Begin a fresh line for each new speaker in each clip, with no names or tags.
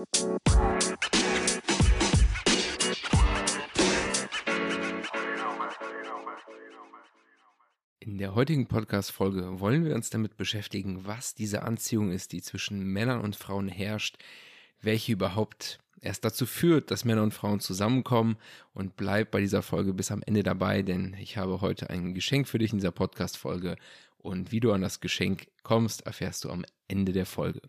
In der heutigen Podcast-Folge wollen wir uns damit beschäftigen, was diese Anziehung ist, die zwischen Männern und Frauen herrscht, welche überhaupt erst dazu führt, dass Männer und Frauen zusammenkommen und bleib bei dieser Folge bis am Ende dabei, denn ich habe heute ein Geschenk für dich in dieser Podcast-Folge und wie du an das Geschenk kommst, erfährst du am Ende der Folge.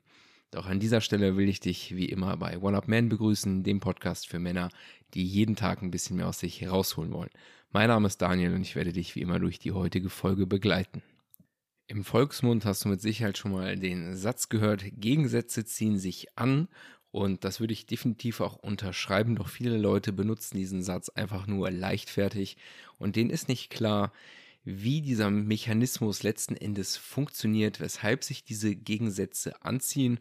Doch an dieser Stelle will ich dich wie immer bei One Up Man begrüßen, dem Podcast für Männer, die jeden Tag ein bisschen mehr aus sich herausholen wollen. Mein Name ist Daniel und ich werde dich wie immer durch die heutige Folge begleiten. Im Volksmund hast du mit Sicherheit schon mal den Satz gehört, Gegensätze ziehen sich an und das würde ich definitiv auch unterschreiben, doch viele Leute benutzen diesen Satz einfach nur leichtfertig und denen ist nicht klar, wie dieser Mechanismus letzten Endes funktioniert, weshalb sich diese Gegensätze anziehen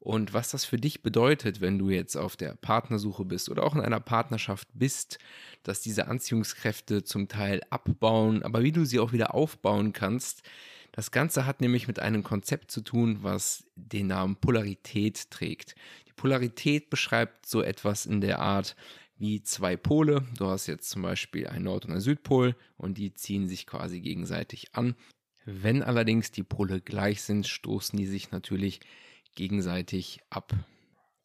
und was das für dich bedeutet, wenn du jetzt auf der Partnersuche bist oder auch in einer Partnerschaft bist, dass diese Anziehungskräfte zum Teil abbauen, aber wie du sie auch wieder aufbauen kannst. Das Ganze hat nämlich mit einem Konzept zu tun, was den Namen Polarität trägt. Die Polarität beschreibt so etwas in der Art, wie zwei Pole. Du hast jetzt zum Beispiel einen Nord- und einen Südpol und die ziehen sich quasi gegenseitig an. Wenn allerdings die Pole gleich sind, stoßen die sich natürlich gegenseitig ab.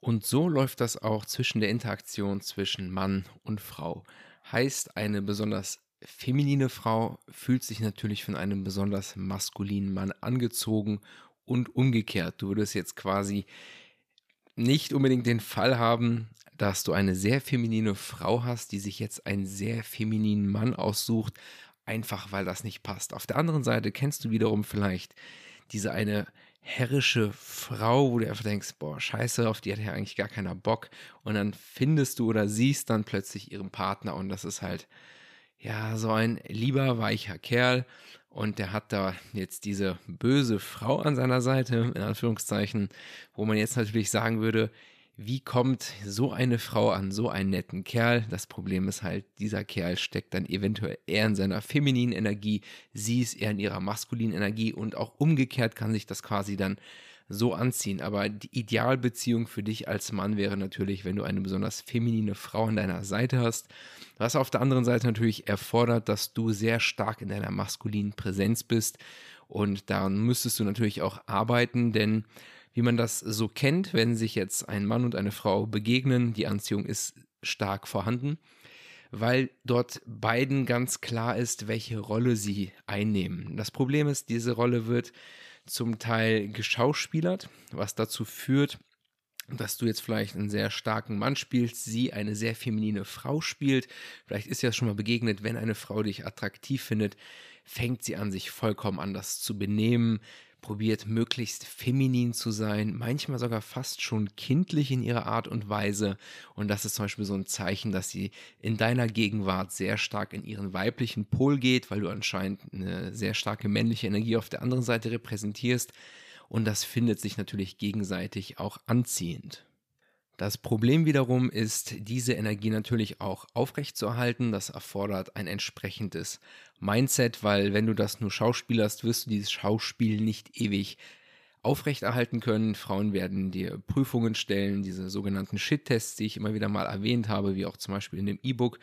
Und so läuft das auch zwischen der Interaktion zwischen Mann und Frau. Heißt, eine besonders feminine Frau fühlt sich natürlich von einem besonders maskulinen Mann angezogen und umgekehrt. Du würdest jetzt quasi nicht unbedingt den Fall haben, dass du eine sehr feminine Frau hast, die sich jetzt einen sehr femininen Mann aussucht, einfach weil das nicht passt. Auf der anderen Seite kennst du wiederum vielleicht diese eine herrische Frau, wo du einfach denkst, boah, scheiße, auf die hat ja eigentlich gar keiner Bock. Und dann findest du oder siehst dann plötzlich ihren Partner und das ist halt, ja, so ein lieber, weicher Kerl. Und der hat da jetzt diese böse Frau an seiner Seite, in Anführungszeichen, wo man jetzt natürlich sagen würde, wie kommt so eine Frau an so einen netten Kerl? Das Problem ist halt, dieser Kerl steckt dann eventuell eher in seiner femininen Energie, sie ist eher in ihrer maskulinen Energie und auch umgekehrt kann sich das quasi dann so anziehen. Aber die Idealbeziehung für dich als Mann wäre natürlich, wenn du eine besonders feminine Frau an deiner Seite hast, was auf der anderen Seite natürlich erfordert, dass du sehr stark in deiner maskulinen Präsenz bist und daran müsstest du natürlich auch arbeiten, denn wie man das so kennt, wenn sich jetzt ein Mann und eine Frau begegnen, die Anziehung ist stark vorhanden, weil dort beiden ganz klar ist, welche Rolle sie einnehmen. Das Problem ist, diese Rolle wird zum Teil geschauspielert, was dazu führt, dass du jetzt vielleicht einen sehr starken Mann spielst, sie eine sehr feminine Frau spielt. Vielleicht ist ja schon mal begegnet, wenn eine Frau dich attraktiv findet, fängt sie an, sich vollkommen anders zu benehmen, probiert möglichst feminin zu sein, manchmal sogar fast schon kindlich in ihrer Art und Weise. Und das ist zum Beispiel so ein Zeichen, dass sie in deiner Gegenwart sehr stark in ihren weiblichen Pol geht, weil du anscheinend eine sehr starke männliche Energie auf der anderen Seite repräsentierst. Und das findet sich natürlich gegenseitig auch anziehend. Das Problem wiederum ist, diese Energie natürlich auch aufrechtzuerhalten. Das erfordert ein entsprechendes Mindset, weil wenn du das nur schauspielerst, wirst du dieses Schauspiel nicht ewig aufrechterhalten können. Frauen werden dir Prüfungen stellen, diese sogenannten Shit-Tests, die ich immer wieder mal erwähnt habe, wie auch zum Beispiel in dem E-Book,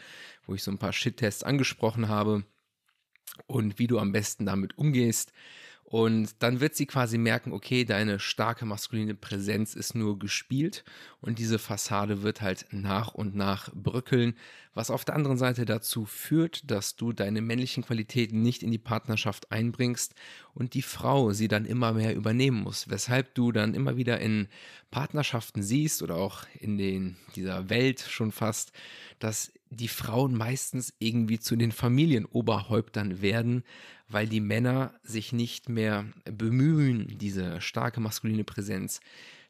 wo ich so ein paar Shit-Tests angesprochen habe und wie du am besten damit umgehst. Und dann wird sie quasi merken, okay, deine starke maskuline Präsenz ist nur gespielt und diese Fassade wird halt nach und nach bröckeln, was auf der anderen Seite dazu führt, dass du deine männlichen Qualitäten nicht in die Partnerschaft einbringst und die Frau sie dann immer mehr übernehmen muss, weshalb du dann immer wieder in Partnerschaften siehst oder auch in den, dieser Welt schon fast, dass die Frauen meistens irgendwie zu den Familienoberhäuptern werden, weil die Männer sich nicht mehr bemühen, diese starke maskuline Präsenz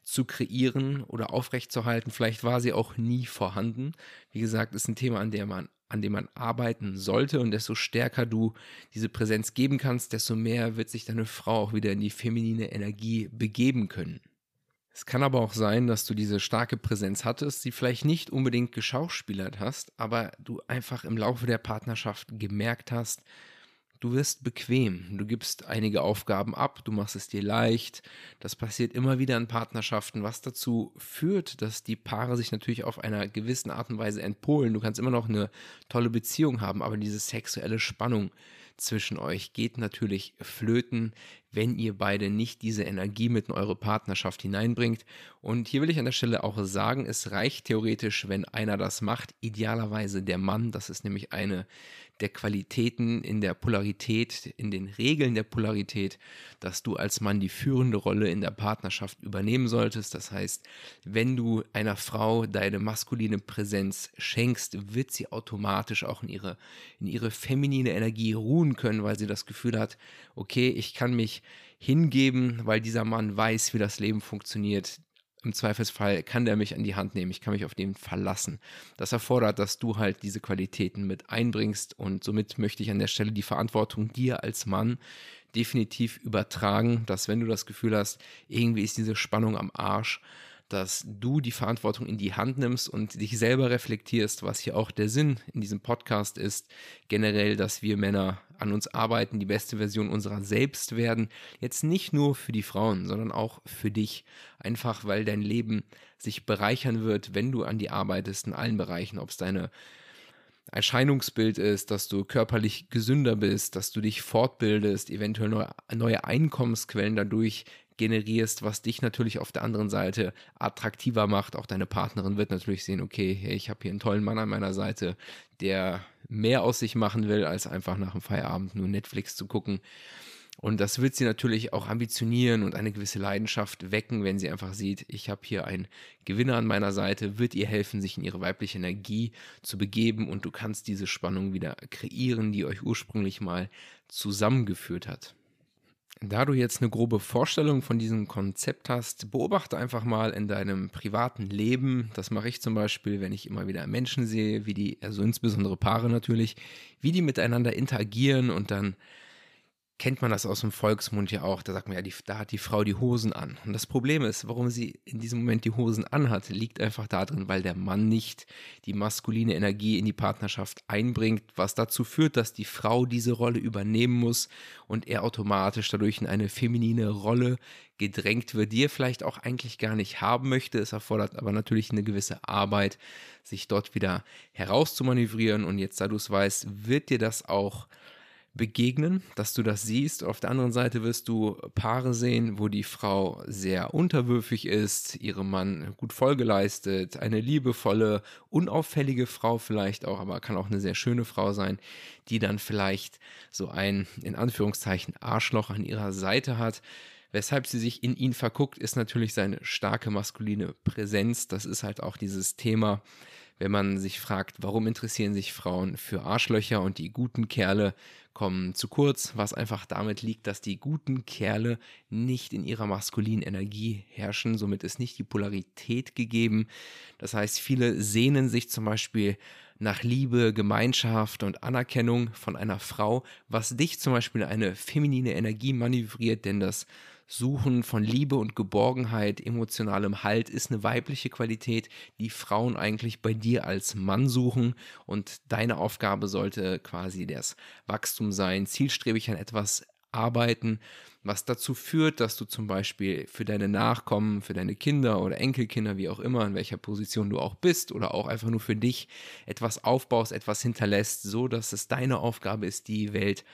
zu kreieren oder aufrechtzuerhalten. Vielleicht war sie auch nie vorhanden. Wie gesagt, ist ein Thema, an, der man, an dem man arbeiten sollte. Und desto stärker du diese Präsenz geben kannst, desto mehr wird sich deine Frau auch wieder in die feminine Energie begeben können. Es kann aber auch sein, dass du diese starke Präsenz hattest, sie vielleicht nicht unbedingt geschauspielert hast, aber du einfach im Laufe der Partnerschaft gemerkt hast, du wirst bequem, du gibst einige Aufgaben ab, du machst es dir leicht. Das passiert immer wieder in Partnerschaften, was dazu führt, dass die Paare sich natürlich auf einer gewissen Art und Weise entpolen. Du kannst immer noch eine tolle Beziehung haben, aber diese sexuelle Spannung zwischen euch geht natürlich flöten, wenn ihr beide nicht diese Energie mit in eure Partnerschaft hineinbringt. Und hier will ich an der Stelle auch sagen, es reicht theoretisch, wenn einer das macht, idealerweise der Mann. Das ist nämlich eine der Qualitäten in der Polarität, in den Regeln der Polarität, dass du als Mann die führende Rolle in der Partnerschaft übernehmen solltest. Das heißt, wenn du einer Frau deine maskuline Präsenz schenkst, wird sie automatisch auch in ihre, in ihre feminine Energie ruhen können, weil sie das Gefühl hat, okay, ich kann mich hingeben, weil dieser Mann weiß, wie das Leben funktioniert im Zweifelsfall kann der mich an die Hand nehmen, ich kann mich auf den verlassen. Das erfordert, dass du halt diese Qualitäten mit einbringst und somit möchte ich an der Stelle die Verantwortung dir als Mann definitiv übertragen, dass wenn du das Gefühl hast, irgendwie ist diese Spannung am Arsch, dass du die Verantwortung in die Hand nimmst und dich selber reflektierst, was hier auch der Sinn in diesem Podcast ist. Generell, dass wir Männer an uns arbeiten, die beste Version unserer selbst werden. Jetzt nicht nur für die Frauen, sondern auch für dich. Einfach weil dein Leben sich bereichern wird, wenn du an die arbeitest in allen Bereichen, ob es deine Erscheinungsbild ist, dass du körperlich gesünder bist, dass du dich fortbildest, eventuell neue, Einkommensquellen dadurch generierst, was dich natürlich auf der anderen Seite attraktiver macht. Auch deine Partnerin wird natürlich sehen, okay, hey, ich habe hier einen tollen Mann an meiner Seite, der mehr aus sich machen will, als einfach nach dem Feierabend nur Netflix zu gucken. Und das wird sie natürlich auch ambitionieren und eine gewisse Leidenschaft wecken, wenn sie einfach sieht, ich habe hier einen Gewinner an meiner Seite, wird ihr helfen, sich in ihre weibliche Energie zu begeben und du kannst diese Spannung wieder kreieren, die euch ursprünglich mal zusammengeführt hat. Da du jetzt eine grobe Vorstellung von diesem Konzept hast, beobachte einfach mal in deinem privaten Leben. Das mache ich zum Beispiel, wenn ich immer wieder Menschen sehe, wie die, also insbesondere Paare natürlich, wie die miteinander interagieren und dann kennt man das aus dem Volksmund ja auch. Da sagt man ja, die, da hat die Frau die Hosen an. Und das Problem ist, warum sie in diesem Moment die Hosen anhat, liegt einfach darin, weil der Mann nicht die maskuline Energie in die Partnerschaft einbringt, was dazu führt, dass die Frau diese Rolle übernehmen muss und er automatisch dadurch in eine feminine Rolle gedrängt wird, die er vielleicht auch eigentlich gar nicht haben möchte. Es erfordert aber natürlich eine gewisse Arbeit, sich dort wieder herauszumanövrieren. Und jetzt, da du es weißt, wird dir das auch begegnen, dass du das siehst. Auf der anderen Seite wirst du Paare sehen, wo die Frau sehr unterwürfig ist, ihrem Mann gut Folge leistet, eine liebevolle, unauffällige Frau vielleicht auch, aber kann auch eine sehr schöne Frau sein, die dann vielleicht so ein, in Anführungszeichen, Arschloch an ihrer Seite hat. Weshalb sie sich in ihn verguckt, ist natürlich seine starke maskuline Präsenz. Das ist halt auch dieses Thema, wenn man sich fragt, warum interessieren sich Frauen für Arschlöcher und die guten Kerle kommen zu kurz, was einfach damit liegt, dass die guten Kerle nicht in ihrer maskulinen Energie herrschen. Somit ist nicht die Polarität gegeben. Das heißt, viele sehnen sich zum Beispiel nach Liebe, Gemeinschaft und Anerkennung von einer Frau, was dich zum Beispiel eine feminine Energie manövriert, denn das Suchen von Liebe und Geborgenheit, emotionalem Halt ist eine weibliche Qualität, die Frauen eigentlich bei dir als Mann suchen. Und deine Aufgabe sollte quasi das Wachstum sein, zielstrebig an etwas arbeiten, was dazu führt, dass du zum Beispiel für deine Nachkommen, für deine Kinder oder Enkelkinder, wie auch immer, in welcher Position du auch bist oder auch einfach nur für dich etwas aufbaust, etwas hinterlässt, so dass es deine Aufgabe ist, die Welt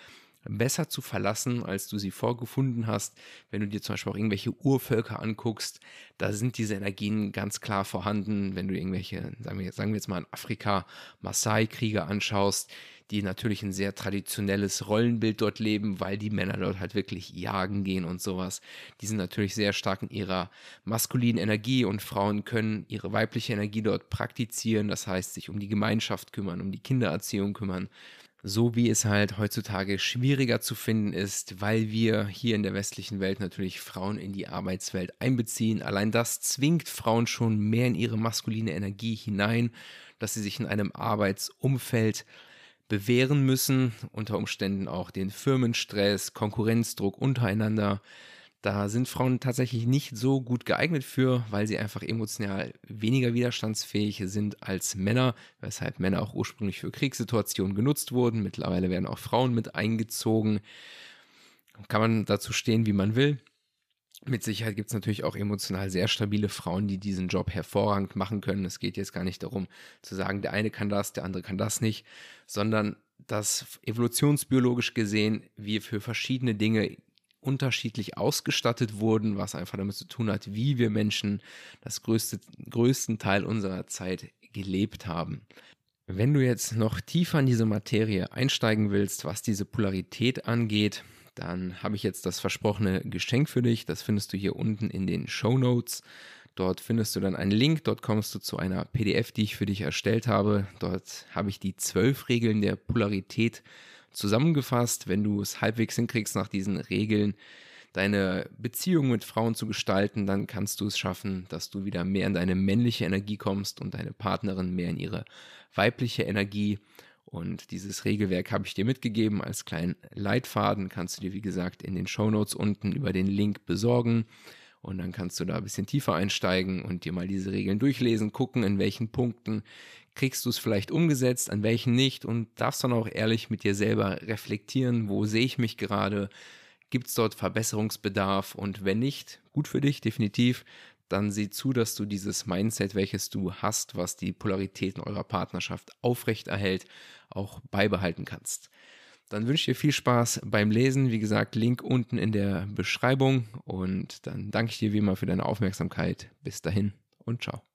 besser zu verlassen, als du sie vorgefunden hast. Wenn du dir zum Beispiel auch irgendwelche Urvölker anguckst, da sind diese Energien ganz klar vorhanden. Wenn du irgendwelche, sagen wir, sagen wir jetzt mal in Afrika, Maasai-Krieger anschaust, die natürlich ein sehr traditionelles Rollenbild dort leben, weil die Männer dort halt wirklich jagen gehen und sowas. Die sind natürlich sehr stark in ihrer maskulinen Energie und Frauen können ihre weibliche Energie dort praktizieren, das heißt sich um die Gemeinschaft kümmern, um die Kindererziehung kümmern so wie es halt heutzutage schwieriger zu finden ist, weil wir hier in der westlichen Welt natürlich Frauen in die Arbeitswelt einbeziehen. Allein das zwingt Frauen schon mehr in ihre maskuline Energie hinein, dass sie sich in einem Arbeitsumfeld bewähren müssen, unter Umständen auch den Firmenstress, Konkurrenzdruck untereinander, Da sind Frauen tatsächlich nicht so gut geeignet für, weil sie einfach emotional weniger widerstandsfähig sind als Männer, weshalb Männer auch ursprünglich für Kriegssituationen genutzt wurden. Mittlerweile werden auch Frauen mit eingezogen. Kann man dazu stehen, wie man will. Mit Sicherheit gibt es natürlich auch emotional sehr stabile Frauen, die diesen Job hervorragend machen können. Es geht jetzt gar nicht darum zu sagen, der eine kann das, der andere kann das nicht, sondern dass evolutionsbiologisch gesehen wir für verschiedene Dinge unterschiedlich ausgestattet wurden, was einfach damit zu tun hat, wie wir Menschen das größte, größten Teil unserer Zeit gelebt haben. Wenn du jetzt noch tiefer in diese Materie einsteigen willst, was diese Polarität angeht, dann habe ich jetzt das versprochene Geschenk für dich. Das findest du hier unten in den Show Notes. Dort findest du dann einen Link, dort kommst du zu einer PDF, die ich für dich erstellt habe. Dort habe ich die zwölf Regeln der Polarität Zusammengefasst, wenn du es halbwegs hinkriegst, nach diesen Regeln deine Beziehung mit Frauen zu gestalten, dann kannst du es schaffen, dass du wieder mehr in deine männliche Energie kommst und deine Partnerin mehr in ihre weibliche Energie. Und dieses Regelwerk habe ich dir mitgegeben als kleinen Leitfaden. Kannst du dir, wie gesagt, in den Show Notes unten über den Link besorgen. Und dann kannst du da ein bisschen tiefer einsteigen und dir mal diese Regeln durchlesen, gucken, in welchen Punkten kriegst du es vielleicht umgesetzt, an welchen nicht und darfst dann auch ehrlich mit dir selber reflektieren, wo sehe ich mich gerade, gibt es dort Verbesserungsbedarf und wenn nicht, gut für dich, definitiv, dann sieh zu, dass du dieses Mindset, welches du hast, was die Polaritäten eurer Partnerschaft aufrechterhält, auch beibehalten kannst. Dann wünsche ich dir viel Spaß beim Lesen. Wie gesagt, Link unten in der Beschreibung. Und dann danke ich dir wie immer für deine Aufmerksamkeit. Bis dahin und ciao.